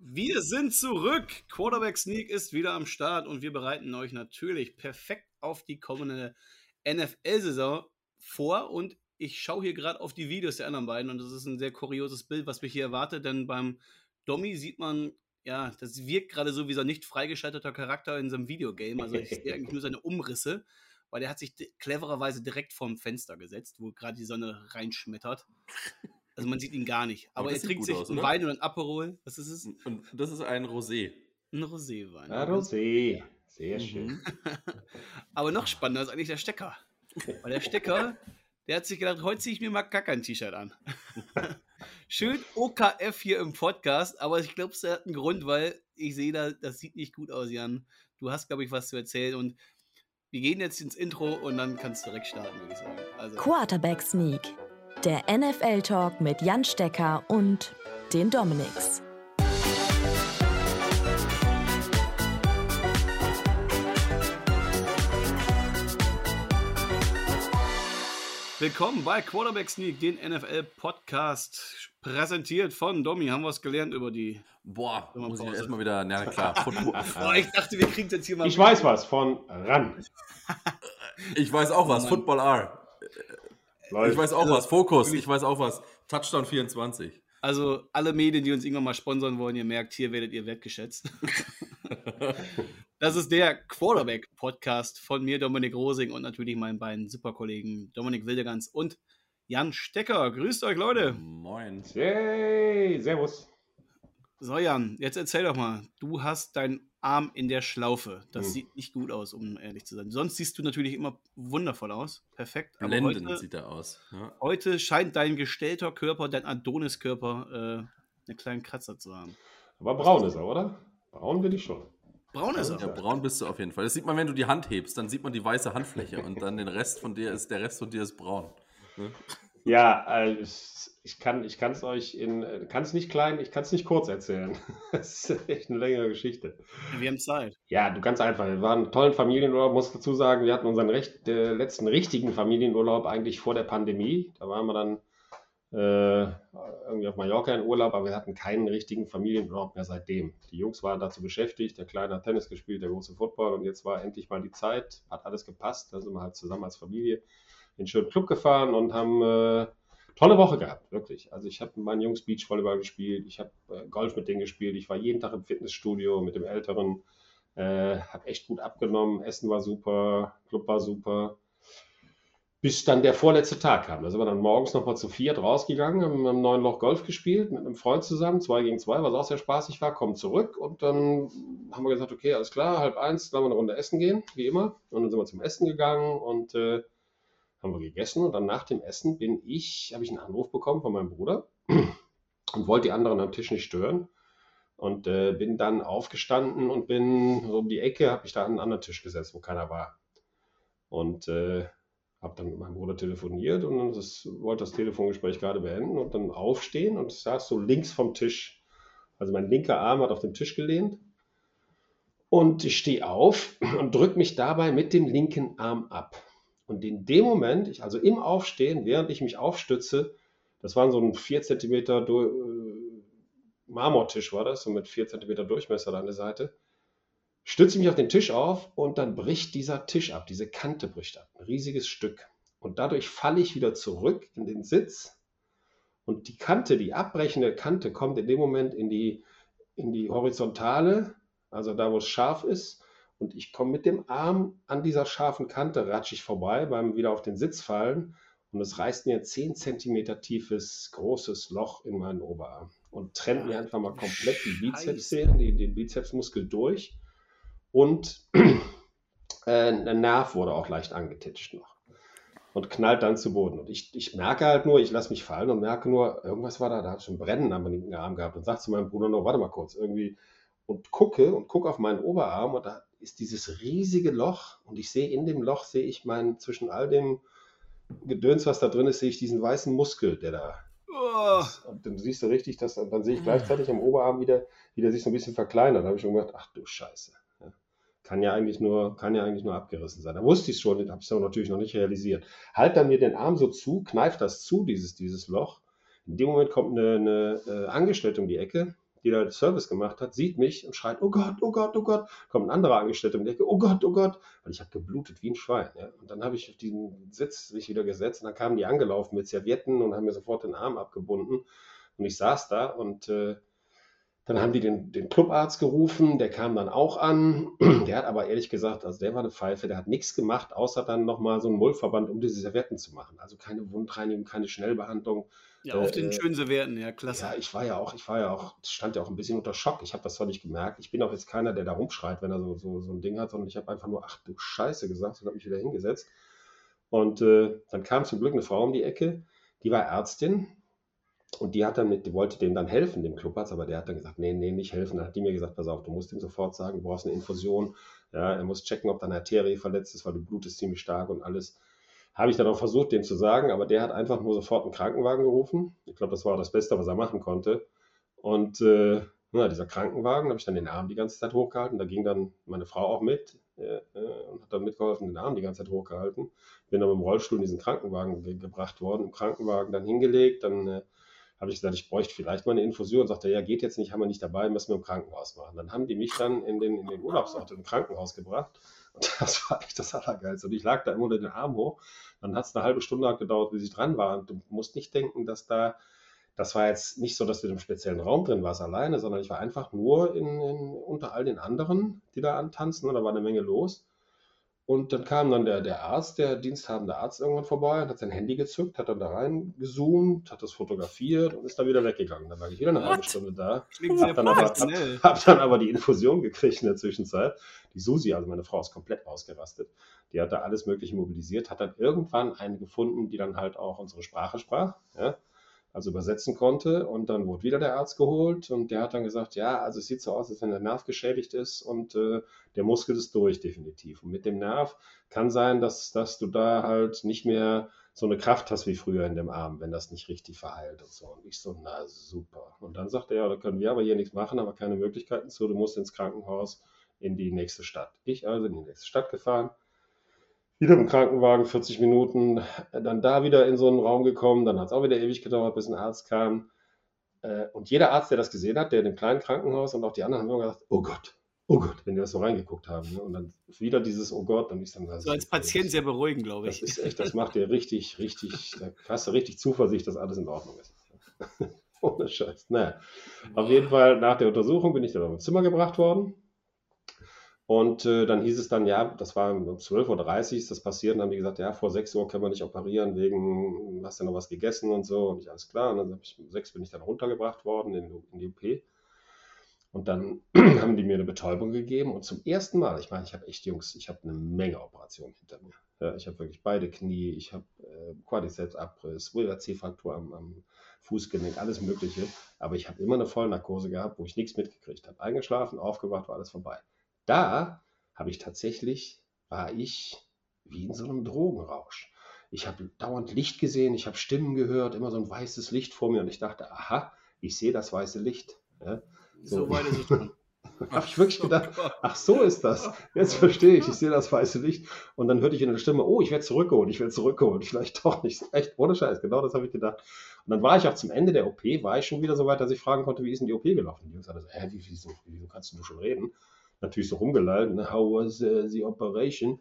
Wir sind zurück. Quarterback Sneak ist wieder am Start und wir bereiten euch natürlich perfekt auf die kommende NFL-Saison vor. Und ich schaue hier gerade auf die Videos der anderen beiden und das ist ein sehr kurioses Bild, was mich hier erwartet, denn beim Domi sieht man, ja, das wirkt gerade so wie so ein nicht freigeschalteter Charakter in so einem Videogame. Also ich sehe eigentlich nur seine Umrisse, weil er hat sich clevererweise direkt vorm Fenster gesetzt, wo gerade die Sonne reinschmettert. Also man sieht ihn gar nicht. Aber, er trinkt sich aus, einen Wein oder ein Aperol. Was ist es? Und das ist ein Rosé. Ein Roséwein. Ein Rosé. Sehr mhm. schön. Aber noch spannender ist eigentlich der Stecker. Weil der Stecker, der hat sich gedacht, heute ziehe ich mir mal gar kein T-Shirt an. Schön OKF hier im Podcast, aber ich glaube, es hat einen Grund, weil ich sehe da, das sieht nicht gut aus, Jan. Du hast, glaube ich, was zu erzählen und wir gehen jetzt ins Intro und dann kannst du direkt starten, würde ich sagen. Also. Quarterback Sneak der NFL-Talk mit Jan Stecker und den Dominics. Willkommen bei Quarterback Sneak, den NFL-Podcast, präsentiert von Domi. Haben wir was gelernt über die. Boah, muss ich erstmal wieder. Na klar, Boah, ich dachte, wir kriegen jetzt hier mal. Ich weiß was von ran. ich weiß auch was, Football R. Läuft. Ich weiß auch was. Fokus. Ich weiß auch was. Touchdown 24. Also alle Medien, die uns irgendwann mal sponsern wollen, ihr merkt, hier werdet ihr wertgeschätzt. das ist der Quarterback-Podcast von mir, Dominik Rosing und natürlich meinen beiden Superkollegen Dominik Wildegans und Jan Stecker. Grüßt euch, Leute. Moin. Hey, servus. So, Jan, jetzt erzähl doch mal. Du hast dein Arm in der Schlaufe. Das hm. sieht nicht gut aus, um ehrlich zu sein. Sonst siehst du natürlich immer wundervoll aus. Perfekt. Aber Blendend heute, sieht er aus. Ja. Heute scheint dein gestellter Körper, dein Adoniskörper, äh, einen kleinen Kratzer zu haben. Aber braun ist er, oder? Braun bin ich schon. Braun ist er. Ja, braun bist du auf jeden Fall. Das sieht man, wenn du die Hand hebst, dann sieht man die weiße Handfläche und dann den Rest von dir ist, der Rest von dir ist braun. Ne? Ja, also ich kann ich es euch in, kann es nicht klein, ich kann es nicht kurz erzählen. das ist echt eine längere Geschichte. Wir haben Zeit. Ja, du ganz einfach. Wir waren einen tollen Familienurlaub, muss dazu sagen, wir hatten unseren recht, äh, letzten richtigen Familienurlaub eigentlich vor der Pandemie. Da waren wir dann äh, irgendwie auf Mallorca in Urlaub, aber wir hatten keinen richtigen Familienurlaub mehr seitdem. Die Jungs waren dazu beschäftigt, der Kleine hat Tennis gespielt, der große Football und jetzt war endlich mal die Zeit, hat alles gepasst, da sind wir halt zusammen als Familie in einen schönen Club gefahren und haben äh, tolle Woche gehabt, wirklich. Also ich habe mit meinen Jungs Beachvolleyball gespielt, ich habe äh, Golf mit denen gespielt, ich war jeden Tag im Fitnessstudio mit dem Älteren, äh, habe echt gut abgenommen, Essen war super, Club war super. Bis dann der vorletzte Tag kam. Da sind wir dann morgens nochmal zu viert rausgegangen, haben im neuen Loch Golf gespielt mit einem Freund zusammen, zwei gegen zwei, was auch sehr spaßig war, kommen zurück und dann haben wir gesagt, okay, alles klar, halb eins, dann wir eine Runde essen gehen, wie immer. Und dann sind wir zum Essen gegangen und äh, haben wir gegessen und dann nach dem Essen bin ich, habe ich einen Anruf bekommen von meinem Bruder und wollte die anderen am Tisch nicht stören und äh, bin dann aufgestanden und bin so um die Ecke, habe ich da an einen anderen Tisch gesetzt, wo keiner war und äh, habe dann mit meinem Bruder telefoniert und das, wollte das Telefongespräch gerade beenden und dann aufstehen und saß so links vom Tisch. Also mein linker Arm hat auf den Tisch gelehnt und ich stehe auf und drücke mich dabei mit dem linken Arm ab. Und in dem Moment, ich, also im Aufstehen, während ich mich aufstütze, das waren so ein 4 cm äh, Marmortisch war das, so mit 4 cm Durchmesser an der Seite, stütze ich mich auf den Tisch auf und dann bricht dieser Tisch ab, diese Kante bricht ab, ein riesiges Stück. Und dadurch falle ich wieder zurück in den Sitz und die Kante, die abbrechende Kante kommt in dem Moment in die, in die Horizontale, also da, wo es scharf ist und ich komme mit dem Arm an dieser scharfen Kante, ratsch ich vorbei beim wieder auf den Sitz fallen. Und es reißt mir ein 10 cm tiefes, großes Loch in meinen Oberarm. Und trennt mir einfach mal komplett die Bizepssehnen, die, den Bizepsmuskel durch. Und äh, ein Nerv wurde auch leicht angetitscht noch. Und knallt dann zu Boden. Und ich, ich merke halt nur, ich lasse mich fallen und merke nur, irgendwas war da, da hat schon Brennen am linken Arm gehabt. Und sagt zu meinem Bruder nur, warte mal kurz, irgendwie. Und gucke und gucke auf meinen Oberarm und da ist dieses riesige Loch und ich sehe in dem Loch, sehe ich meinen, zwischen all dem Gedöns, was da drin ist, sehe ich diesen weißen Muskel, der da oh. Und dann siehst du richtig, dass dann sehe ich gleichzeitig am Oberarm wieder, wie der sich so ein bisschen verkleinert. Da habe ich schon gedacht, ach du Scheiße. Ja. Kann ja eigentlich nur, kann ja eigentlich nur abgerissen sein. Da wusste ich es schon, habe ich es natürlich noch nicht realisiert. Halt dann mir den Arm so zu, kneift das zu, dieses, dieses Loch. In dem Moment kommt eine, eine äh, Angestellte um die Ecke, die da Service gemacht hat, sieht mich und schreit, oh Gott, oh Gott, oh Gott. Kommt ein anderer Angestellter und denke, oh Gott, oh Gott. Weil ich habe geblutet wie ein Schwein. Ja? Und dann habe ich auf diesen Sitz mich wieder gesetzt und dann kamen die angelaufen mit Servietten und haben mir sofort den Arm abgebunden. Und ich saß da und äh, dann haben die den, den Clubarzt gerufen, der kam dann auch an. Der hat aber ehrlich gesagt, also der war eine Pfeife, der hat nichts gemacht, außer dann nochmal so einen Mullverband, um diese Servietten zu machen. Also keine Wundreinigung, keine Schnellbehandlung. Ja, auf äh, den schönen Servietten, ja, klasse. Ja, ich war ja auch, ich war ja auch, stand ja auch ein bisschen unter Schock. Ich habe das zwar nicht gemerkt. Ich bin auch jetzt keiner, der da rumschreit, wenn er so, so, so ein Ding hat, sondern ich habe einfach nur, ach du Scheiße gesagt und habe mich wieder hingesetzt. Und äh, dann kam zum Glück eine Frau um die Ecke, die war Ärztin, und die hat dann mit, die wollte dem dann helfen, dem Clubarzt, aber der hat dann gesagt, nee, nee, nicht helfen. Dann hat die mir gesagt, pass auf, du musst ihm sofort sagen, du brauchst eine Infusion. Ja, er muss checken, ob deine Arterie verletzt ist, weil du blutest ziemlich stark und alles. Habe ich dann auch versucht, dem zu sagen, aber der hat einfach nur sofort einen Krankenwagen gerufen. Ich glaube, das war das Beste, was er machen konnte. Und äh, na, dieser Krankenwagen, habe ich dann den Arm die ganze Zeit hochgehalten. Da ging dann meine Frau auch mit äh, äh, und hat dann mitgeholfen, den Arm die ganze Zeit hochgehalten. Bin dann mit dem Rollstuhl in diesen Krankenwagen ge gebracht worden, im Krankenwagen dann hingelegt, dann äh, habe ich gesagt, ich bräuchte vielleicht mal eine Infusion. Und sagte, ja, geht jetzt nicht, haben wir nicht dabei, müssen wir im Krankenhaus machen. Dann haben die mich dann in den, in den Urlaubsort im Krankenhaus gebracht. Das war echt das Allergeilste. Und ich lag da immer unter den Arm hoch. Dann hat es eine halbe Stunde gedauert, bis ich dran war. Und du musst nicht denken, dass da, das war jetzt nicht so, dass du in einem speziellen Raum drin warst alleine, sondern ich war einfach nur in, in, unter all den anderen, die da antanzen. Und da war eine Menge los. Und dann kam dann der, der Arzt, der diensthabende Arzt irgendwann vorbei und hat sein Handy gezückt, hat dann da reingezoomt, hat das fotografiert und ist dann wieder weggegangen. Dann lag ich wieder eine What? halbe Stunde da. Klingt hab, dann aber, hab, hab, dann aber die Infusion gekriegt in der Zwischenzeit. Die Susi, also meine Frau, ist komplett ausgerastet. Die hat da alles Mögliche mobilisiert, hat dann irgendwann eine gefunden, die dann halt auch unsere Sprache sprach. Ja? Also übersetzen konnte. Und dann wurde wieder der Arzt geholt und der hat dann gesagt, ja, also es sieht so aus, als wenn der Nerv geschädigt ist und äh, der Muskel ist durch definitiv. Und mit dem Nerv kann sein, dass, dass du da halt nicht mehr so eine Kraft hast wie früher in dem Arm, wenn das nicht richtig verheilt und so. Und ich so, na super. Und dann sagte er, ja, da können wir aber hier nichts machen, aber keine Möglichkeiten zu, du musst ins Krankenhaus in die nächste Stadt. Ich also in die nächste Stadt gefahren wieder im Krankenwagen 40 Minuten, dann da wieder in so einen Raum gekommen, dann hat es auch wieder ewig gedauert, bis ein Arzt kam. Äh, und jeder Arzt, der das gesehen hat, der in dem kleinen Krankenhaus und auch die anderen haben immer gesagt, oh Gott, oh Gott, wenn die das so reingeguckt haben. Ne? Und dann wieder dieses Oh Gott, dann ist dann so als Patient sehr beruhigend, glaube ich. Das ist echt, das macht dir richtig, richtig, da hast du richtig Zuversicht, dass alles in Ordnung ist. Ohne Scheiß. Naja, auf jeden Fall nach der Untersuchung bin ich dann auf mein Zimmer gebracht worden. Und äh, dann hieß es dann, ja, das war um 12.30 Uhr ist das passiert. Und dann haben die gesagt, ja, vor 6 Uhr können wir nicht operieren, wegen, hast du noch was gegessen und so. Und ich, alles klar. Und dann habe ich, um 6 bin ich dann runtergebracht worden in, in die OP. Und dann haben die mir eine Betäubung gegeben. Und zum ersten Mal, ich meine, ich habe echt Jungs, ich habe eine Menge Operationen hinter mir. Ja, ich habe wirklich beide Knie, ich habe äh, Quadricepsabriss, C-Fraktur am, am Fußgelenk, alles Mögliche. Aber ich habe immer eine Vollnarkose gehabt, wo ich nichts mitgekriegt habe. Eingeschlafen, aufgewacht, war alles vorbei da habe ich tatsächlich, war ich wie in so einem Drogenrausch. Ich habe dauernd Licht gesehen, ich habe Stimmen gehört, immer so ein weißes Licht vor mir und ich dachte, aha, ich sehe das weiße Licht. Ja, so, so weit ist es schon. habe ich wirklich gedacht, ach so ist das. Jetzt verstehe ich, ich sehe das weiße Licht. Und dann hörte ich in der Stimme, oh, ich werde zurückgeholt, ich werde zurückgeholt. Vielleicht doch nicht. Echt, ohne Scheiß, genau das habe ich gedacht. Und dann war ich auch zum Ende der OP, war ich schon wieder so weit, dass ich fragen konnte, wie ist denn die OP gelaufen? Die Jungs sagten so, hä, wie, wieso, wieso kannst du schon reden? Natürlich so rumgeleitet, ne? how was uh, the operation?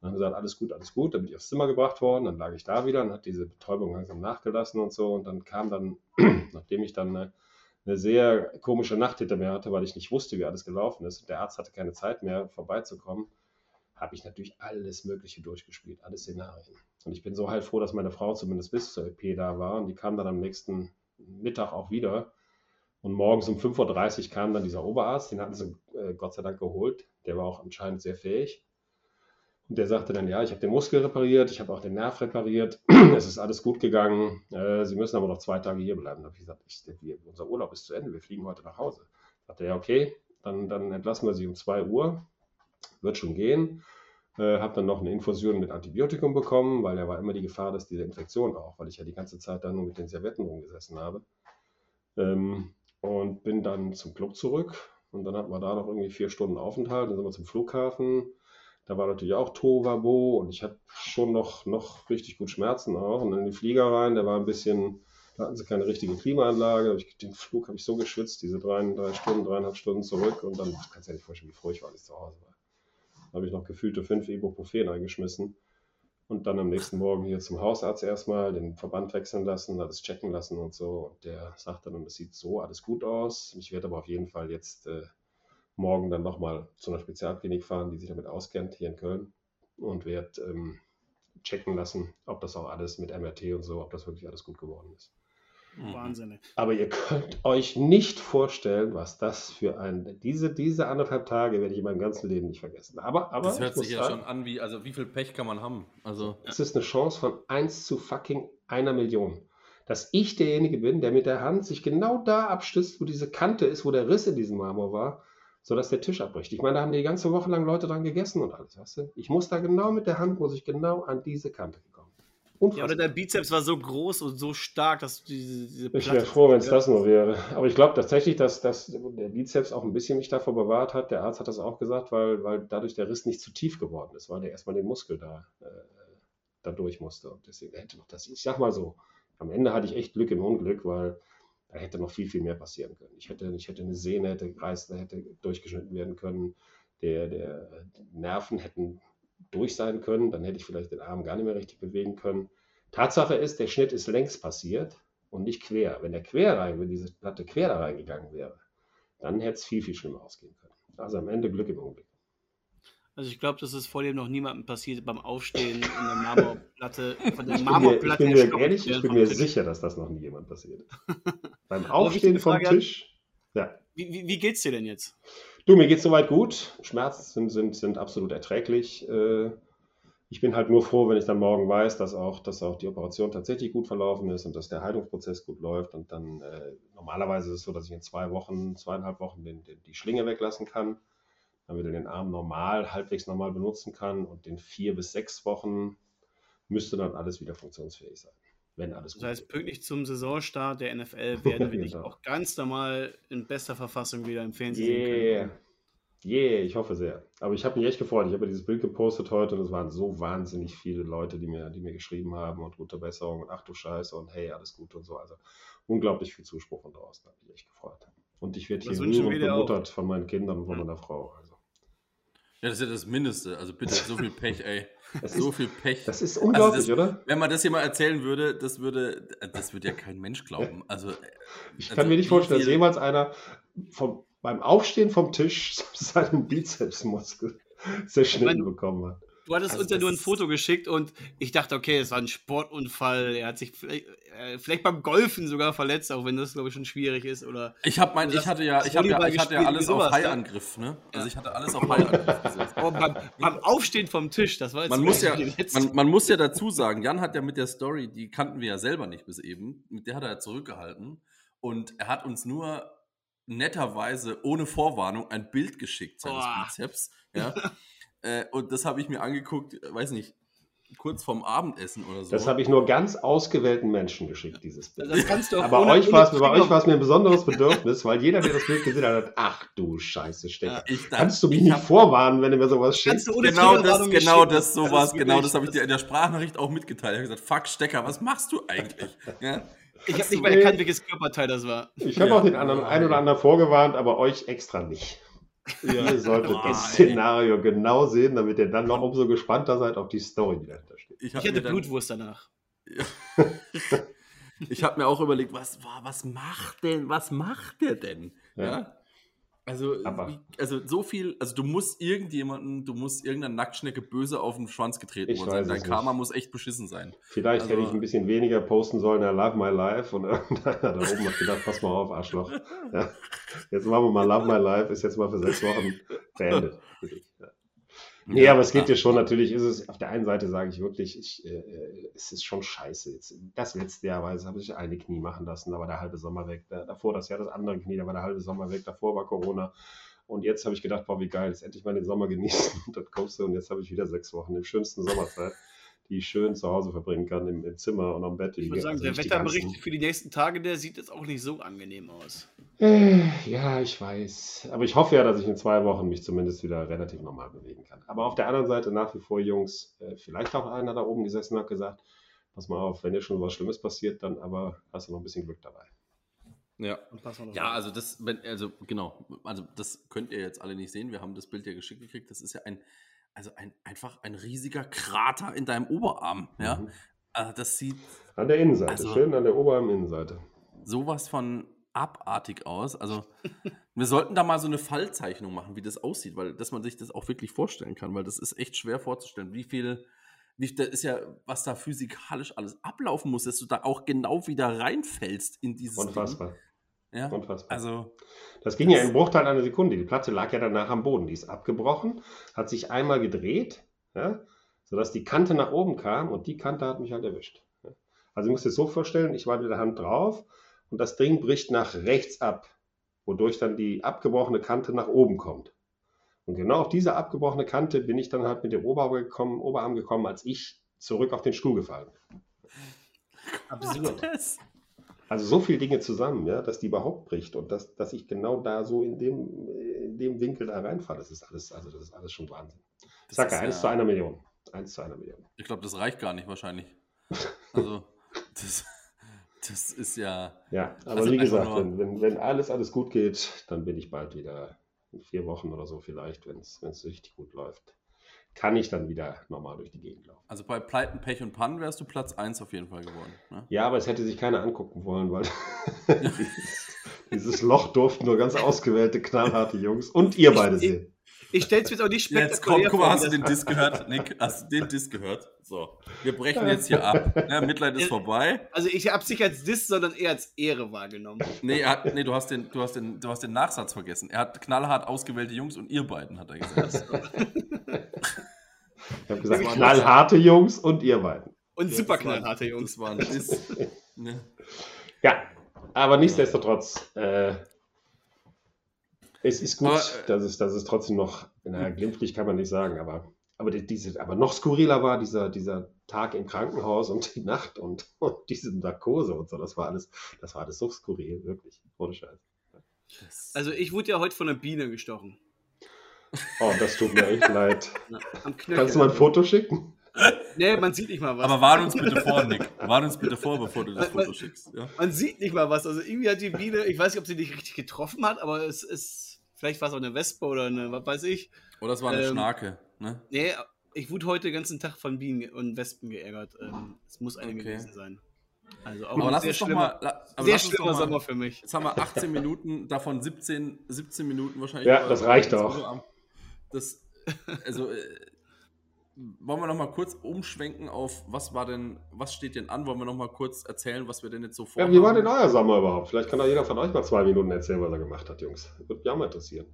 Und dann gesagt, alles gut, alles gut. Dann bin ich aufs Zimmer gebracht worden, dann lag ich da wieder und hat diese Betäubung langsam nachgelassen und so. Und dann kam dann, nachdem ich dann eine, eine, sehr komische Nacht hinter mir hatte, weil ich nicht wusste, wie alles gelaufen ist und der Arzt hatte keine Zeit mehr vorbeizukommen, habe ich natürlich alles Mögliche durchgespielt, alle Szenarien. Und ich bin so halt froh, dass meine Frau zumindest bis zur EP da war und die kam dann am nächsten Mittag auch wieder und morgens um 5.30 Uhr kam dann dieser Oberarzt, den hatten sie äh, Gott sei Dank geholt. Der war auch anscheinend sehr fähig. Und der sagte dann, ja, ich habe den Muskel repariert, ich habe auch den Nerv repariert, es ist alles gut gegangen, äh, Sie müssen aber noch zwei Tage hier bleiben. Da habe ich gesagt, ich, wir, unser Urlaub ist zu Ende, wir fliegen heute nach Hause. Sagte er, ja, okay, dann, dann entlassen wir Sie um 2 Uhr, wird schon gehen. Äh, habe dann noch eine Infusion mit Antibiotikum bekommen, weil da war immer die Gefahr, dass diese Infektion auch, weil ich ja die ganze Zeit dann nur mit den Servetten rumgesessen habe. Ähm, und bin dann zum Club zurück. Und dann hatten wir da noch irgendwie vier Stunden Aufenthalt. Dann sind wir zum Flughafen. Da war natürlich auch Tovabo und ich hatte schon noch, noch richtig gut Schmerzen auch. Und dann in den Flieger rein, der war ein bisschen Da hatten sie keine richtige Klimaanlage. Den Flug habe ich so geschwitzt, diese drei, drei Stunden, dreieinhalb Stunden zurück. Und dann, kannst du dir nicht vorstellen, wie froh ich war, als ich zu Hause war. Da habe ich noch gefühlte fünf Ibuprofen eingeschmissen. Und dann am nächsten Morgen hier zum Hausarzt erstmal, den Verband wechseln lassen, alles checken lassen und so. Und der sagt dann, es sieht so alles gut aus. Ich werde aber auf jeden Fall jetzt äh, morgen dann nochmal zu einer Spezialklinik fahren, die sich damit auskennt, hier in Köln. Und werde ähm, checken lassen, ob das auch alles mit MRT und so, ob das wirklich alles gut geworden ist. Mhm. Wahnsinnig. Aber ihr könnt euch nicht vorstellen, was das für ein. Diese, diese anderthalb Tage werde ich in meinem ganzen Leben nicht vergessen. Aber, aber das hört sich ja schon an, wie, also wie viel Pech kann man haben? Also, es ist eine Chance von 1 zu fucking einer Million. Dass ich derjenige bin, der mit der Hand sich genau da abstützt, wo diese Kante ist, wo der Riss in diesem Marmor war, sodass der Tisch abbricht. Ich meine, da haben die ganze Woche lang Leute dran gegessen und alles, weißt du? Ich muss da genau mit der Hand, muss ich genau an diese Kante gekommen. Unfassbar. Ja, oder der Bizeps war so groß und so stark, dass du diese, diese Ich wäre froh, wenn es das nur wäre. Aber ich glaube tatsächlich, dass, dass der Bizeps auch ein bisschen mich davor bewahrt hat. Der Arzt hat das auch gesagt, weil, weil dadurch der Riss nicht zu tief geworden ist, weil der erstmal den Muskel da, äh, da durch musste. Und deswegen hätte noch das, ich sag mal so, am Ende hatte ich echt Glück im Unglück, weil da hätte noch viel, viel mehr passieren können. Ich hätte, ich hätte eine Sehne hätte gereißt, hätte durchgeschnitten werden können. Der, der die Nerven hätten durch sein können, dann hätte ich vielleicht den Arm gar nicht mehr richtig bewegen können. Tatsache ist, der Schnitt ist längst passiert und nicht quer. Wenn der quer rein, wenn diese Platte quer da reingegangen wäre, dann hätte es viel, viel schlimmer ausgehen können. Also am Ende Glück im Unglück. Also ich glaube, das ist vor dem noch niemandem passiert beim Aufstehen in der Marmorplatte. Von der Marmorplatte ich bin mir, ehrlich, ich bin mir sicher, dass das noch nie jemand passiert beim Aufstehen vom Tisch. Ja. Wie, wie, wie, geht's dir denn jetzt? Du, mir geht's soweit gut. Schmerzen sind, sind, sind absolut erträglich. Äh, ich bin halt nur froh, wenn ich dann morgen weiß, dass auch, dass auch die Operation tatsächlich gut verlaufen ist und dass der Heilungsprozess gut läuft. Und dann äh, normalerweise ist es so, dass ich in zwei Wochen, zweieinhalb Wochen den, den, die Schlinge weglassen kann damit er den Arm normal, halbwegs normal benutzen kann. Und in vier bis sechs Wochen müsste dann alles wieder funktionsfähig sein. Wenn alles das heißt, pünktlich zum Saisonstart der NFL werden wir dich genau. auch ganz normal in bester Verfassung wieder im Fernsehen yeah. sehen können. Yeah, ich hoffe sehr. Aber ich habe mich echt gefreut. Ich habe dieses Bild gepostet heute und es waren so wahnsinnig viele Leute, die mir, die mir geschrieben haben und gute Besserung und ach du Scheiße und hey, alles gut und so. Also unglaublich viel Zuspruch von draußen. Da habe ich echt gefreut. Und ich werde hier rührend bemuttert von meinen Kindern und von meiner Frau. Ja, das ist ja das Mindeste. Also bitte, so viel Pech, ey. Das so ist, viel Pech. Das ist unglaublich, also das, oder? Wenn man das hier mal erzählen würde, das würde, das würde ja kein Mensch glauben. Also, ich kann also, mir nicht vorstellen, dass jemals einer vom, beim Aufstehen vom Tisch seinen Bizepsmuskel zerschnitten bekommen hat. Du hattest also uns ja nur ein Foto geschickt und ich dachte, okay, es war ein Sportunfall. Er hat sich vielleicht, äh, vielleicht, beim Golfen sogar verletzt, auch wenn das, glaube ich, schon schwierig ist. Oder ich, hab mein, ich hatte ja, ich hatte ja, ich hatte ja alles auf High-Angriff. Ne? Also ich hatte alles auf High-Angriff gesetzt. Aber beim, beim, Aufstehen vom Tisch, das war jetzt man muss ja, man, man, muss ja dazu sagen, Jan hat ja mit der Story, die kannten wir ja selber nicht bis eben, mit der hat er ja zurückgehalten. Und er hat uns nur netterweise ohne Vorwarnung ein Bild geschickt seines Boah. Bizeps. Ja. Äh, und das habe ich mir angeguckt, äh, weiß nicht, kurz vorm Abendessen oder so. Das habe ich nur ganz ausgewählten Menschen geschickt, dieses Bild. Das kannst du auch Aber euch bei euch war es mir ein besonderes Bedürfnis, weil jeder, der das Bild gesehen hat, hat ach du Scheiße, Stecker. Ja, kannst du mich nicht vorwarnen, wenn du mir sowas schickst? Genau das, genau das, sowas, genau das habe ich dir in der Sprachnachricht auch mitgeteilt. Ich habe gesagt, fuck Stecker, was machst du eigentlich? Ja? Ich habe nicht mal erkannt, welches Körperteil das war. Ich habe ja. auch den anderen, einen oder anderen vorgewarnt, aber euch extra nicht. Ja. Ihr solltet Boah, das Szenario ey. genau sehen, damit ihr dann noch umso gespannter seid auf die Story, die dahinter steht. Ich, ich hatte Blutwurst danach. ich habe mir auch überlegt, was, was macht denn, was macht der denn? Ja. ja? Also, wie, also so viel, also du musst irgendjemanden, du musst irgendeiner Nacktschnecke böse auf den Schwanz getreten worden sein. Dein Karma muss echt beschissen sein. Vielleicht also, hätte ich ein bisschen weniger posten sollen, I love my life und irgendeiner da oben hat gedacht, pass mal auf, Arschloch. Ja. Jetzt machen wir mal Love my life, ist jetzt mal für sechs Wochen beendet. Ja. Nee, ja, aber es geht ja schon, natürlich ist es, auf der einen Seite sage ich wirklich, ich, äh, äh es ist schon scheiße. Jetzt, das letzte Jahr weiß, habe ich eine Knie machen lassen, da war der halbe Sommer weg. Da, davor das Jahr das andere Knie, da war der halbe Sommer weg. Davor war Corona. Und jetzt habe ich gedacht, boah, wie geil, jetzt endlich mal den Sommer genießen. Und dann kommst du und jetzt habe ich wieder sechs Wochen, in schönsten Sommerzeit die ich schön zu Hause verbringen kann, im, im Zimmer und am Bett. Ich würde sagen, also der Wetterbericht für die nächsten Tage, der sieht jetzt auch nicht so angenehm aus. Äh, ja, ich weiß. Aber ich hoffe ja, dass ich in zwei Wochen mich zumindest wieder relativ normal bewegen kann. Aber auf der anderen Seite nach wie vor, Jungs, äh, vielleicht auch einer da oben gesessen hat gesagt, pass mal auf, wenn dir schon was Schlimmes passiert, dann aber hast du noch ein bisschen Glück dabei. Ja. Ja, also das, also genau, also das könnt ihr jetzt alle nicht sehen. Wir haben das Bild ja geschickt gekriegt. Das ist ja ein, also ein, einfach ein riesiger Krater in deinem Oberarm. Ja, mhm. also das sieht. An der Innenseite, also, schön an der Oberarm-Innenseite. Sowas von abartig aus. Also wir sollten da mal so eine Fallzeichnung machen, wie das aussieht, weil dass man sich das auch wirklich vorstellen kann, weil das ist echt schwer vorzustellen, wie viel wie, das ist ja, was da physikalisch alles ablaufen muss, dass du da auch genau wieder reinfällst in dieses Unfassbar. Ding. Ja, Unfassbar. Also, das ging das ja in Bruchteil einer Sekunde. Die Platte lag ja danach am Boden. Die ist abgebrochen, hat sich einmal gedreht, ja, sodass die Kante nach oben kam und die Kante hat mich halt erwischt. Ja. Also, ich muss dir so vorstellen, ich war mit der Hand drauf und das Ding bricht nach rechts ab, wodurch dann die abgebrochene Kante nach oben kommt. Und genau auf diese abgebrochene Kante bin ich dann halt mit dem Oberarm gekommen, Oberarm gekommen als ich zurück auf den Stuhl gefallen bin. Absurd. Also so viele Dinge zusammen, ja, dass die überhaupt bricht und dass, dass ich genau da so in dem, in dem Winkel da reinfalle, das ist alles, also das ist alles schon Wahnsinn. Das Sag eins ja, zu einer Million. Eins zu einer Million. Ich glaube, das reicht gar nicht wahrscheinlich. Also, das, das ist ja. Ja, aber also wie gesagt, wenn, wenn, wenn alles, alles gut geht, dann bin ich bald wieder in vier Wochen oder so vielleicht, wenn es richtig gut läuft kann ich dann wieder normal durch die Gegend laufen. Also bei Pleiten, Pech und Pannen wärst du Platz 1 auf jeden Fall geworden. Ne? Ja, aber es hätte sich keiner angucken wollen, weil dieses Loch durften nur ganz ausgewählte, knallharte Jungs und ihr beide sehen. Ich stelle es jetzt auch nicht spektakulär Jetzt komm, guck mal, hast du den Disk gehört, Nick? Hast du den Disk gehört? So, wir brechen jetzt hier ab. Ja, Mitleid ist vorbei. Also ich habe es nicht als Disk, sondern eher als Ehre wahrgenommen. Nee, er hat, nee du, hast den, du, hast den, du hast den Nachsatz vergessen. Er hat knallhart ausgewählte Jungs und ihr beiden, hat er gesagt. Ich habe gesagt, knallharte Jungs und ihr beiden. Und ja, super knallharte Jungs. Waren das. ne. Ja, aber nichtsdestotrotz, äh, es ist gut, aber, äh, dass, es, dass es trotzdem noch, na, glimpflich kann man nicht sagen, aber, aber, diese, aber noch skurriler war dieser, dieser Tag im Krankenhaus und die Nacht und, und diese Narkose und so. Das war alles, das war alles so skurril, wirklich. Ohne Scheiß. Also ich wurde ja heute von einer Biene gestochen. Oh, das tut mir echt leid. Kannst du mal ein Foto schicken? Nee, man sieht nicht mal was. Aber warn uns bitte vor, Nick. Warn uns bitte vor, bevor du das Foto schickst. Ja? Man sieht nicht mal was. Also irgendwie hat die Biene, ich weiß nicht, ob sie dich richtig getroffen hat, aber es ist, vielleicht war es auch eine Wespe oder eine, was weiß ich. Oder es war eine ähm, Schnarke, ne? Nee, ich wurde heute den ganzen Tag von Bienen und Wespen geärgert. Ähm, es muss eine okay. gewesen sein. Also auch aber lass uns schlimmer, mal, sehr schlimmer Sommer für mich. Jetzt haben wir 18 Minuten, davon 17, 17 Minuten wahrscheinlich. Ja, das reicht auch. Das, also, äh, wollen wir noch mal kurz umschwenken auf, was war denn, was steht denn an? Wollen wir noch mal kurz erzählen, was wir denn jetzt so vorhaben? Ja, wie war denn euer Sommer überhaupt? Vielleicht kann da jeder von euch mal zwei Minuten erzählen, was er gemacht hat, Jungs. Würde mich auch mal interessieren.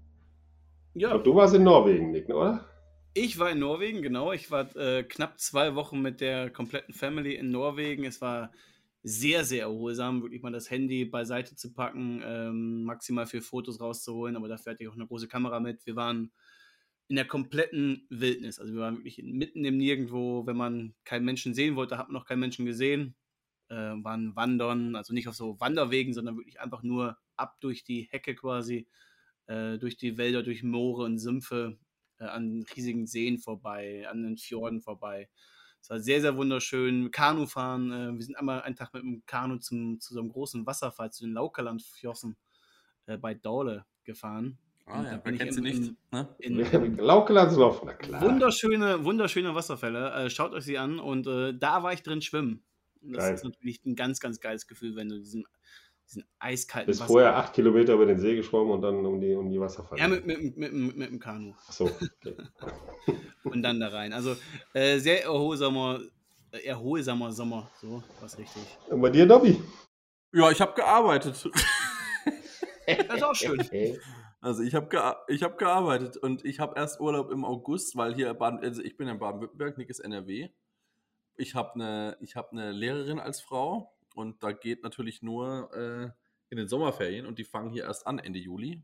Ja. Glaub, du warst in Norwegen, Nick, oder? Ich war in Norwegen, genau. Ich war äh, knapp zwei Wochen mit der kompletten Family in Norwegen. Es war sehr, sehr erholsam, wirklich mal das Handy beiseite zu packen, ähm, maximal für Fotos rauszuholen, aber dafür hatte ich auch eine große Kamera mit. Wir waren in der kompletten Wildnis. Also wir waren wirklich mitten im Nirgendwo. Wenn man keinen Menschen sehen wollte, hat man noch keinen Menschen gesehen. Äh, waren wandern, also nicht auf so Wanderwegen, sondern wirklich einfach nur ab durch die Hecke quasi, äh, durch die Wälder, durch Moore und Sümpfe, äh, an riesigen Seen vorbei, an den Fjorden vorbei. Es war sehr, sehr wunderschön. Kanufahren. Äh, wir sind einmal einen Tag mit dem Kanu zum, zu so einem großen Wasserfall, zu den Laukerlandflossen äh, bei Daule gefahren. Ah ja, wer kennt sie nicht? Ne? Laukelandslauf, na klar. Wunderschöne, wunderschöne Wasserfälle. Äh, schaut euch sie an und äh, da war ich drin schwimmen. Das Geil. ist natürlich ein ganz, ganz geiles Gefühl, wenn du diesen, diesen eiskalten Bist Wasser vorher acht Kilometer über den See geschwommen und dann um die, um die Wasserfälle. Ja, mit, mit, mit, mit, mit dem Kanu. Ach so. Okay. und dann da rein. Also äh, sehr erholsamer, äh, erholsamer Sommer. So, was richtig. Und bei dir, Dobby? Ja, ich habe gearbeitet. das ist auch schön. Also ich habe ge hab gearbeitet und ich habe erst Urlaub im August, weil hier Baden, also ich bin in Baden-Württemberg, Nick ist NRW. Ich habe eine hab ne Lehrerin als Frau und da geht natürlich nur äh, in den Sommerferien und die fangen hier erst an Ende Juli.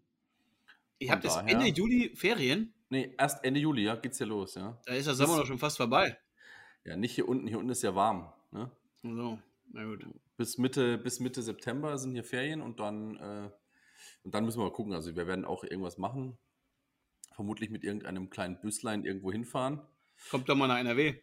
Ihr habt jetzt Ende Juli Ferien? Nee, erst Ende Juli, ja, geht's ja los, ja. Da ist der Sommer doch schon fast vorbei. Ja, nicht hier unten, hier unten ist ja warm. Ne? So, na gut. Bis Mitte, bis Mitte September sind hier Ferien und dann äh, und dann müssen wir mal gucken. Also wir werden auch irgendwas machen. Vermutlich mit irgendeinem kleinen Büslein irgendwo hinfahren. Kommt doch mal nach NRW.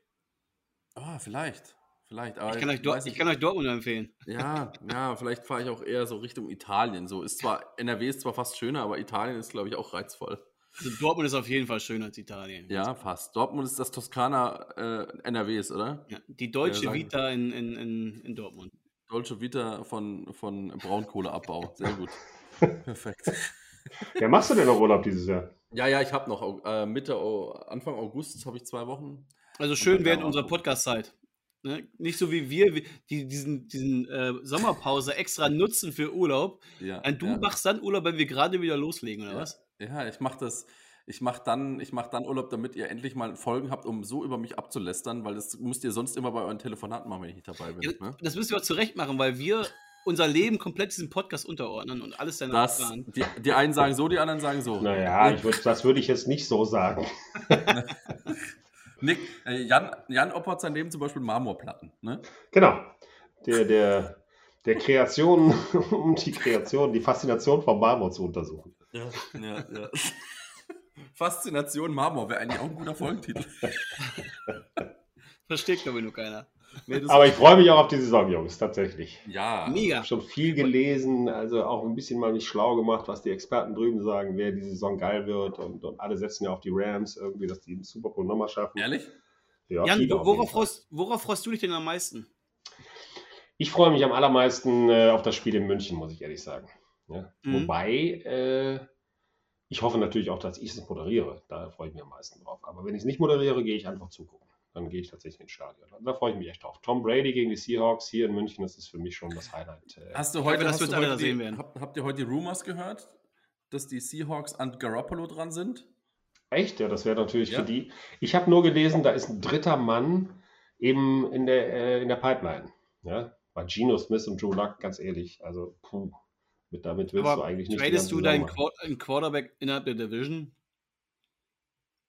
Ah, vielleicht. Vielleicht, aber Ich kann, euch, Dor ich kann euch Dortmund empfehlen. Ja, ja, vielleicht fahre ich auch eher so Richtung Italien. So ist zwar NRW ist zwar fast schöner, aber Italien ist, glaube ich, auch reizvoll. Also Dortmund ist auf jeden Fall schöner als Italien. Ja, fast. Dortmund ist das Toskana äh, NRWs, oder? Ja, die deutsche Ja, Vita in, in, in, in Dortmund. Dolce Vita von, von Braunkohleabbau. Sehr gut. Perfekt. Ja, machst du denn noch Urlaub dieses Jahr? Ja, ja, ich habe noch äh, Mitte, Anfang August habe ich zwei Wochen. Also schön während unserer Podcast-Zeit. Ne? Nicht so wie wir, die diesen, diesen äh, Sommerpause extra nutzen für Urlaub. Ja, Und du ja. machst dann Urlaub, wenn wir gerade wieder loslegen, oder Ja. was? Ja, ich mache das. Ich mache dann, ich mach dann Urlaub, damit ihr endlich mal Folgen habt, um so über mich abzulästern, weil das müsst ihr sonst immer bei euren Telefonaten machen, wenn ich nicht dabei bin. Ja, ne? Das müssen wir auch zurecht machen, weil wir unser Leben komplett diesem Podcast unterordnen und alles danach Das, planen. die, die einen sagen so, die anderen sagen so. Naja, ich würd, das würde ich jetzt nicht so sagen. Nick, äh, Jan, Jan opfert sein Leben zum Beispiel Marmorplatten. Ne? Genau. Der, der, der Kreation, um die Kreation, die Faszination vom Marmor zu untersuchen. Ja, ja, ja. Faszination Marmor wäre eigentlich auch ein guter Folgentitel. Versteht, glaube ich, nur keiner. Nee, das- Aber ich freue mich auch auf die Saison, Jungs, tatsächlich. ja, Ich Mega. habe schon viel gelesen, also auch ein bisschen mal mich schlau gemacht, was die Experten drüben sagen, wer die Saison geil wird. Und, und alle setzen ja auf die Rams irgendwie, dass die den Super Bowl nochmal schaffen. ehrlich? Ja, Jan, worauf freust, worauf freust du dich denn am meisten? Ich freue mich am allermeisten äh, auf das Spiel in München, muss ich ehrlich sagen. Ja? Mhm. Wobei, äh, ich hoffe natürlich auch, dass ich es moderiere. Da freue ich mich am meisten drauf. Aber wenn ich es nicht moderiere, gehe ich einfach zugucken. Dann gehe ich tatsächlich ins Stadion. Da freue ich mich echt drauf. Tom Brady gegen die Seahawks hier in München, das ist für mich schon das Highlight. Äh, Hast du heute, dass hast du heute sehen werden. habt, habt ihr heute die Rumors gehört, dass die Seahawks an Garoppolo dran sind? Echt? Ja, das wäre natürlich Ja. für die. Ich habe nur gelesen, da ist ein dritter Mann eben in der, äh, in der Pipeline. Ja? Bei Geno Smith und Drew Luck, ganz ehrlich. Also, puh, mit, damit willst du Aber eigentlich nicht. tradest du deinen Quarterback innerhalb der Division?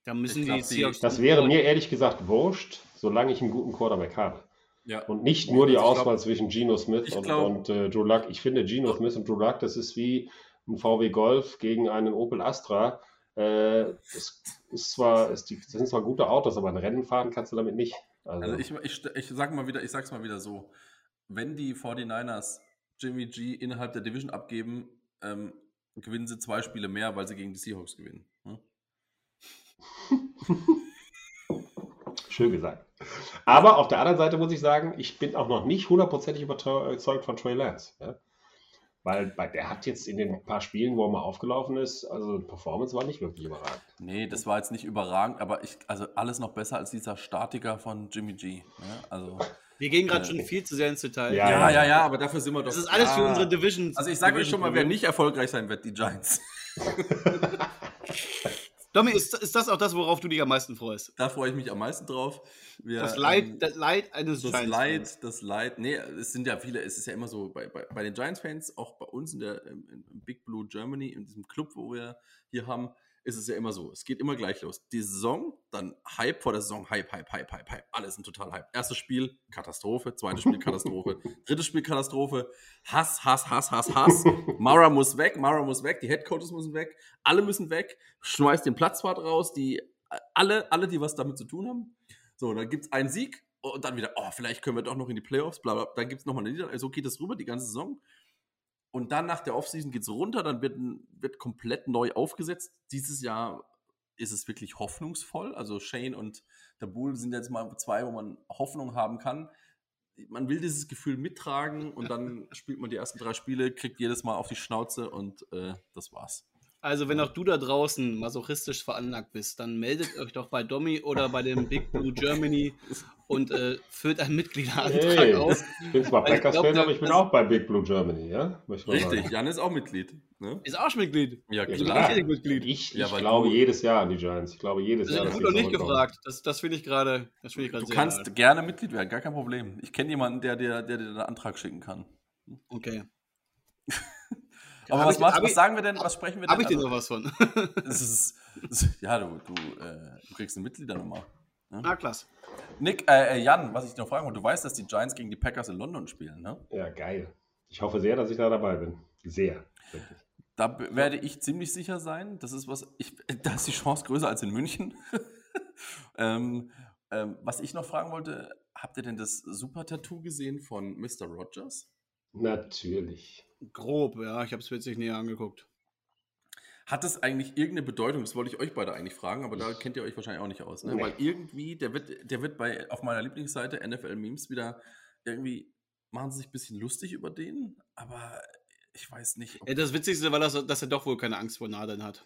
Da müssen glaub, die- Seahawks. Das wäre mir ehrlich gesagt wurscht, solange ich einen guten Quarterback habe. Ja. Und nicht nur die Also ich glaub- Auswahl zwischen Geno Smith und, glaub- und äh, Drew Luck. Ich finde, Geno Smith und Drew Luck, das ist wie ein VW Golf gegen einen Opel Astra. Äh, das, ist zwar, ist die, das sind zwar gute Autos, aber ein Rennen fahren kannst du damit nicht. Also, Also ich, ich, ich sag mal wieder, ich sag's mal wieder so. Wenn die 49ers Jimmy G innerhalb der Division abgeben, ähm, gewinnen sie zwei Spiele mehr, weil sie gegen die Seahawks gewinnen. Schön gesagt. Aber auf der anderen Seite muss ich sagen, ich bin auch noch nicht hundertprozentig überzeugt von Trey Lance. Ja? Weil bei, der hat jetzt in den paar Spielen, wo er mal aufgelaufen ist, also die Performance war nicht wirklich überragend. Nee, das war jetzt nicht überragend, aber ich, also alles noch besser als dieser Statiker von Jimmy G. Ne? Also, Wir gehen gerade Äh, schon viel zu sehr ins Detail. Ja, ja, ja, ja, aber dafür sind wir doch. Das ist alles für unsere Divisions. Also ich sage euch schon mal, wer Division- nicht erfolgreich sein wird, die Giants. Domi, ist, ist das auch das, worauf du dich am meisten freust? Da freue ich mich am meisten drauf. Wir, Das Leid, ähm, das Leid eines das Giants-Fans. Leid, das Leid, nee, es sind ja viele, es ist ja immer so, bei, bei, bei den Giants-Fans, auch bei uns in der im Big Blue Germany, in diesem Club, wo wir hier haben, ist es ja immer so. Es geht immer gleich los. Die Saison, dann Hype vor der Saison, Hype, Hype, Hype, Hype, Hype. Alles ein total Hype. Erstes Spiel, Katastrophe. Zweites Spiel, Katastrophe. Drittes Spiel, Katastrophe. Hass, Hass, Hass, Hass, Hass. Mara muss weg, Mara muss weg, die Headcoaches müssen weg, alle müssen weg, schmeißt den Platzwart raus, die alle, alle, die was damit zu tun haben. So, dann gibt es einen Sieg und dann wieder, oh, vielleicht können wir doch noch in die Playoffs, bla bla. Dann gibt es nochmal eine Niederlage. So geht es rüber, die ganze Saison. Und dann nach der Offseason geht es runter, dann wird, wird komplett neu aufgesetzt. Dieses Jahr ist es wirklich hoffnungsvoll. Also Shane und der Bull sind jetzt mal zwei, wo man Hoffnung haben kann. Man will dieses Gefühl mittragen und dann spielt man die ersten drei Spiele, kriegt jedes Mal auf die Schnauze und äh, das war's. Also, wenn auch du da draußen masochistisch veranlagt bist, dann meldet euch doch bei Domi oder bei dem Big Blue Germany und äh, füllt einen Mitgliederantrag Hey, aus. ich bin zwar ich Packers-Fan, aber ich bin auch bei Big Blue Germany, ja? Richtig, sagen. Jan ist auch Mitglied. Ne? Ist auch schon Mitglied. Ja, Ja, klar. richtig Mitglied. Ich, Ja, ich weil glaube du- jedes Jahr an die Giants. Ich glaube jedes Das Jahr. gut sie noch nicht gefragt. Das, das finde ich gerade ich gerade Du kannst geil. gerne Mitglied werden, gar kein Problem. Ich kenne jemanden, der dir der, dir einen Antrag schicken kann. Okay. Aber Hab was, ich- machst, hab was ich- sagen wir denn? Was sprechen wir denn? Habe ich Also, noch was von? es ist, ja, du, du, äh, du kriegst eine Mitgliedernummer. ah, klasse. Nick, äh, äh, Jan, was ich noch fragen wollte, du weißt, dass die Giants gegen die Packers in London spielen, ne? Ja, geil. Ich hoffe sehr, dass ich da dabei bin. Sehr. Wirklich. Da b- werde ich ziemlich sicher sein. Das ist was, ich, da ist die Chance größer als in München. ähm, Ähm, was ich noch fragen wollte, habt ihr denn das Super-Tattoo gesehen von Mr. Rogers? Natürlich. Grob, ja, ich habe es mir jetzt nicht näher angeguckt. Hat das eigentlich irgendeine Bedeutung? Das wollte ich euch beide eigentlich fragen, aber da kennt ihr euch wahrscheinlich auch nicht aus. Ne? Nee. Weil irgendwie, der wird, der wird bei, auf meiner Lieblingsseite NFL Memes wieder irgendwie, machen sie sich ein bisschen lustig über den, aber ich weiß nicht. Ob, Ja, das Witzigste war, dass, dass er doch wohl keine Angst vor Nadeln hat.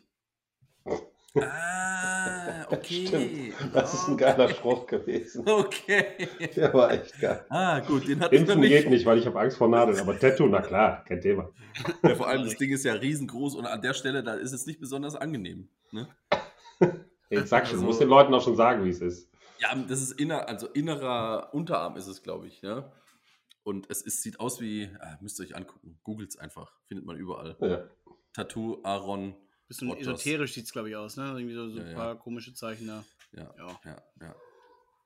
Ah, okay. Stimmt. Das ist ein geiler Spruch gewesen. Okay. Der war echt geil. Ah, gut, den hat Impfen nicht. geht nicht, weil ich habe Angst vor Nadeln, aber Tattoo, na klar, kein Thema. Ja, vor allem, das Ding ist ja riesengroß und an der Stelle, da ist es nicht besonders angenehm. Ne? Ich sag schon, Also- muss den Leuten auch schon sagen, wie es ist. Ja, das ist inner, also innerer Unterarm ist es, glaube ich, ja. Und es ist, sieht aus wie, ah, müsst ihr euch angucken, googelt es einfach, findet man überall. Ja. Tattoo, Aaron, Bisschen Rogers. esoterisch sieht es, glaube ich, aus, ne? Irgendwie so, so Ja, ein ja. paar komische Zeichen da. Ja, Ja. ja, ja.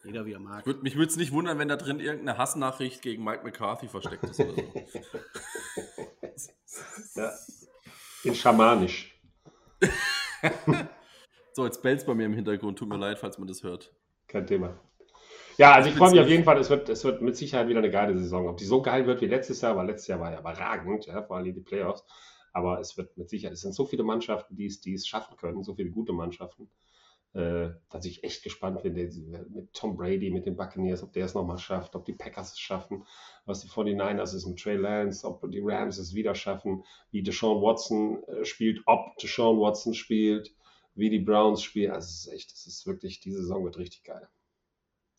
Jeder wie er mag. Würd, mich würde es nicht wundern, wenn da drin irgendeine Hassnachricht gegen Mike McCarthy versteckt ist oder so. ja. In Schamanisch. so, jetzt bellt bei mir im Hintergrund, tut mir leid, falls man das hört. Kein Thema. Ja, also ich freue mich auf jeden Fall, es wird, es wird mit Sicherheit wieder eine geile Saison. Ob die so geil wird wie letztes Jahr, weil letztes Jahr war ja überragend, ja, vor allem die Playoffs. Aber es wird mit Sicherheit, es sind so viele Mannschaften, die es, die es schaffen können, so viele gute Mannschaften, äh, dass ich echt gespannt bin der- mit Tom Brady, mit den Buccaneers, ob der es nochmal schafft, ob die Packers es schaffen, was die 49ers ist mit Trey Lance, ob die Rams es wieder schaffen, wie Deshaun Watson äh, spielt, ob Deshaun Watson spielt, wie die Browns spielen. Also es ist echt, es ist wirklich, diese Saison wird richtig geil.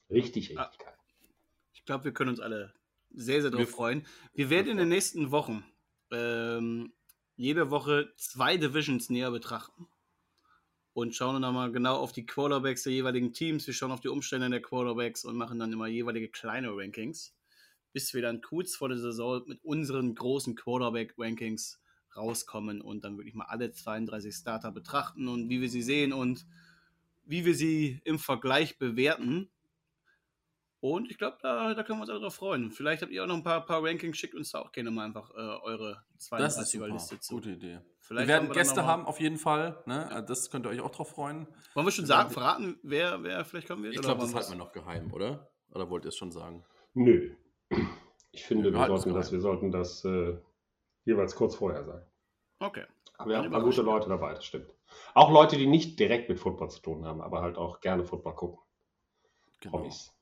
Richtig, richtig Ah. geil. Ich glaube, wir können uns alle sehr, sehr darauf freuen. Wir werden in den nächsten Wochen ähm, jede Woche zwei Divisions näher betrachten und schauen dann mal genau auf die Quarterbacks der jeweiligen Teams. Wir schauen auf die Umstände der Quarterbacks und machen dann immer jeweilige kleine Rankings, bis wir dann kurz vor der Saison mit unseren großen Quarterback-Rankings rauskommen und dann wirklich mal alle 32 Starter betrachten und wie wir sie sehen und wie wir sie im Vergleich bewerten. Und ich glaube, da, da können wir uns alle drauf freuen. Vielleicht habt ihr auch noch ein paar, paar Rankings, schickt uns da auch gerne mal einfach äh, eure Das ist super, 32er-Liste zu. gute Idee. Vielleicht wir werden wir Gäste haben, auf jeden Fall. Ne? Also Das könnt ihr euch auch drauf freuen. Wollen wir schon sagen, verraten, wer, wer vielleicht kommen wird? Ich Oder glaube, das halten wir noch geheim, oder? Oder wollt ihr es schon sagen? Nö. Ich finde, Ja, wir wir, sollten das, wir sollten das äh, jeweils kurz vorher sagen. Okay. Aber wir haben ein paar gute. Leute dabei, das stimmt. Auch Leute, die nicht direkt mit Football zu tun haben, aber halt auch gerne Football gucken. Genau. Promis.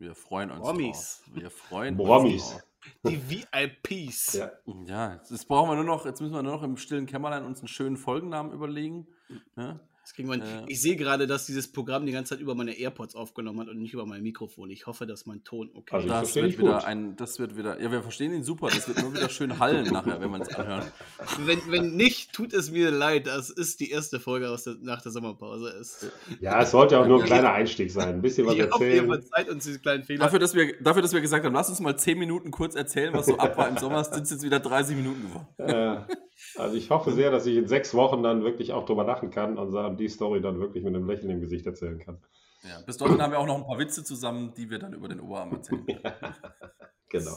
Wir freuen uns Promis. drauf. Wir freuen Promis. uns drauf. Die VIPs. Ja. Ja, jetzt brauchen wir nur noch, jetzt müssen wir nur noch im stillen Kämmerlein uns einen schönen Folgennamen überlegen. Ne? Das wir hin. Äh. Ich sehe gerade, dass dieses Programm die ganze Zeit über meine AirPods aufgenommen hat und nicht über mein Mikrofon. Ich hoffe, dass mein Ton okay Also ist. Das wird wieder gut. ein, das wird wieder, ja, wir verstehen ihn super, das wird nur wieder schön hallen nachher, wenn wir es anhören. Wenn, wenn nicht, tut es mir leid. Das ist die erste Folge aus der, nach der Sommerpause. Es, ja, es sollte auch nur ein kleiner Einstieg sein. Ein bisschen was ich hoffe, ihr erzählen. verzeiht uns diese kleinen Fehler. Dafür dass, wir, dafür, dass wir gesagt haben, lass uns mal 10 Minuten kurz erzählen, was so ab war im Sommer, sind es jetzt wieder 30 Minuten geworden. Äh, also ich hoffe sehr, dass ich in sechs Wochen dann wirklich auch drüber lachen kann und die Story dann wirklich mit einem Lächeln im Gesicht erzählen kann. Ja, bis dahin haben wir auch noch ein paar Witze zusammen, die wir dann über den Oberarm erzählen. Genau.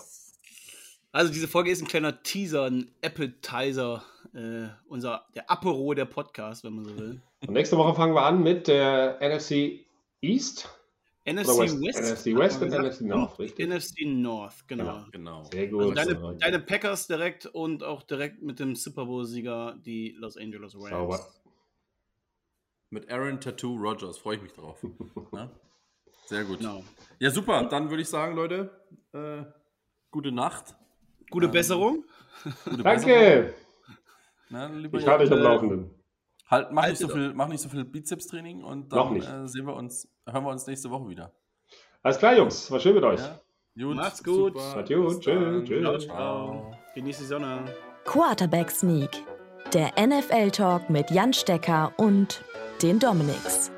Also diese Folge ist ein kleiner Teaser, ein Appetizer, äh, unser, der Apero der Podcast, wenn man so will. Und nächste Woche fangen wir an mit der NFC East. NFC West, West. NFC West und NFC. North, richtig? NFC North, genau. Genau. Genau. Sehr gut. Also deine, deine Packers direkt und auch direkt mit dem Super Bowl-Sieger, die Los Angeles Rams. Sauber. Mit Aaron Tattoo Rogers, freue ich mich drauf. Na? Sehr gut. Genau. Ja, super. Dann würde ich sagen, Leute, äh, gute Nacht. Gute Ähm, Besserung. Gute Besserung. Danke. Na, lieber Ich halte euch am äh, Laufenden. Halt, mach, nicht so doch. viel, mach nicht so viel Bizeps-Training und dann nicht. äh, sehen wir uns, hören wir uns nächste Woche wieder. Alles klar, Jungs. War schön mit euch. Ja? Gut, Macht's gut. Macht's gut. Ciao, Ciao. ciao. Genieß die Sonne. Quarterback Sneak, der NFL Talk mit Jan Stecker und den Dominics.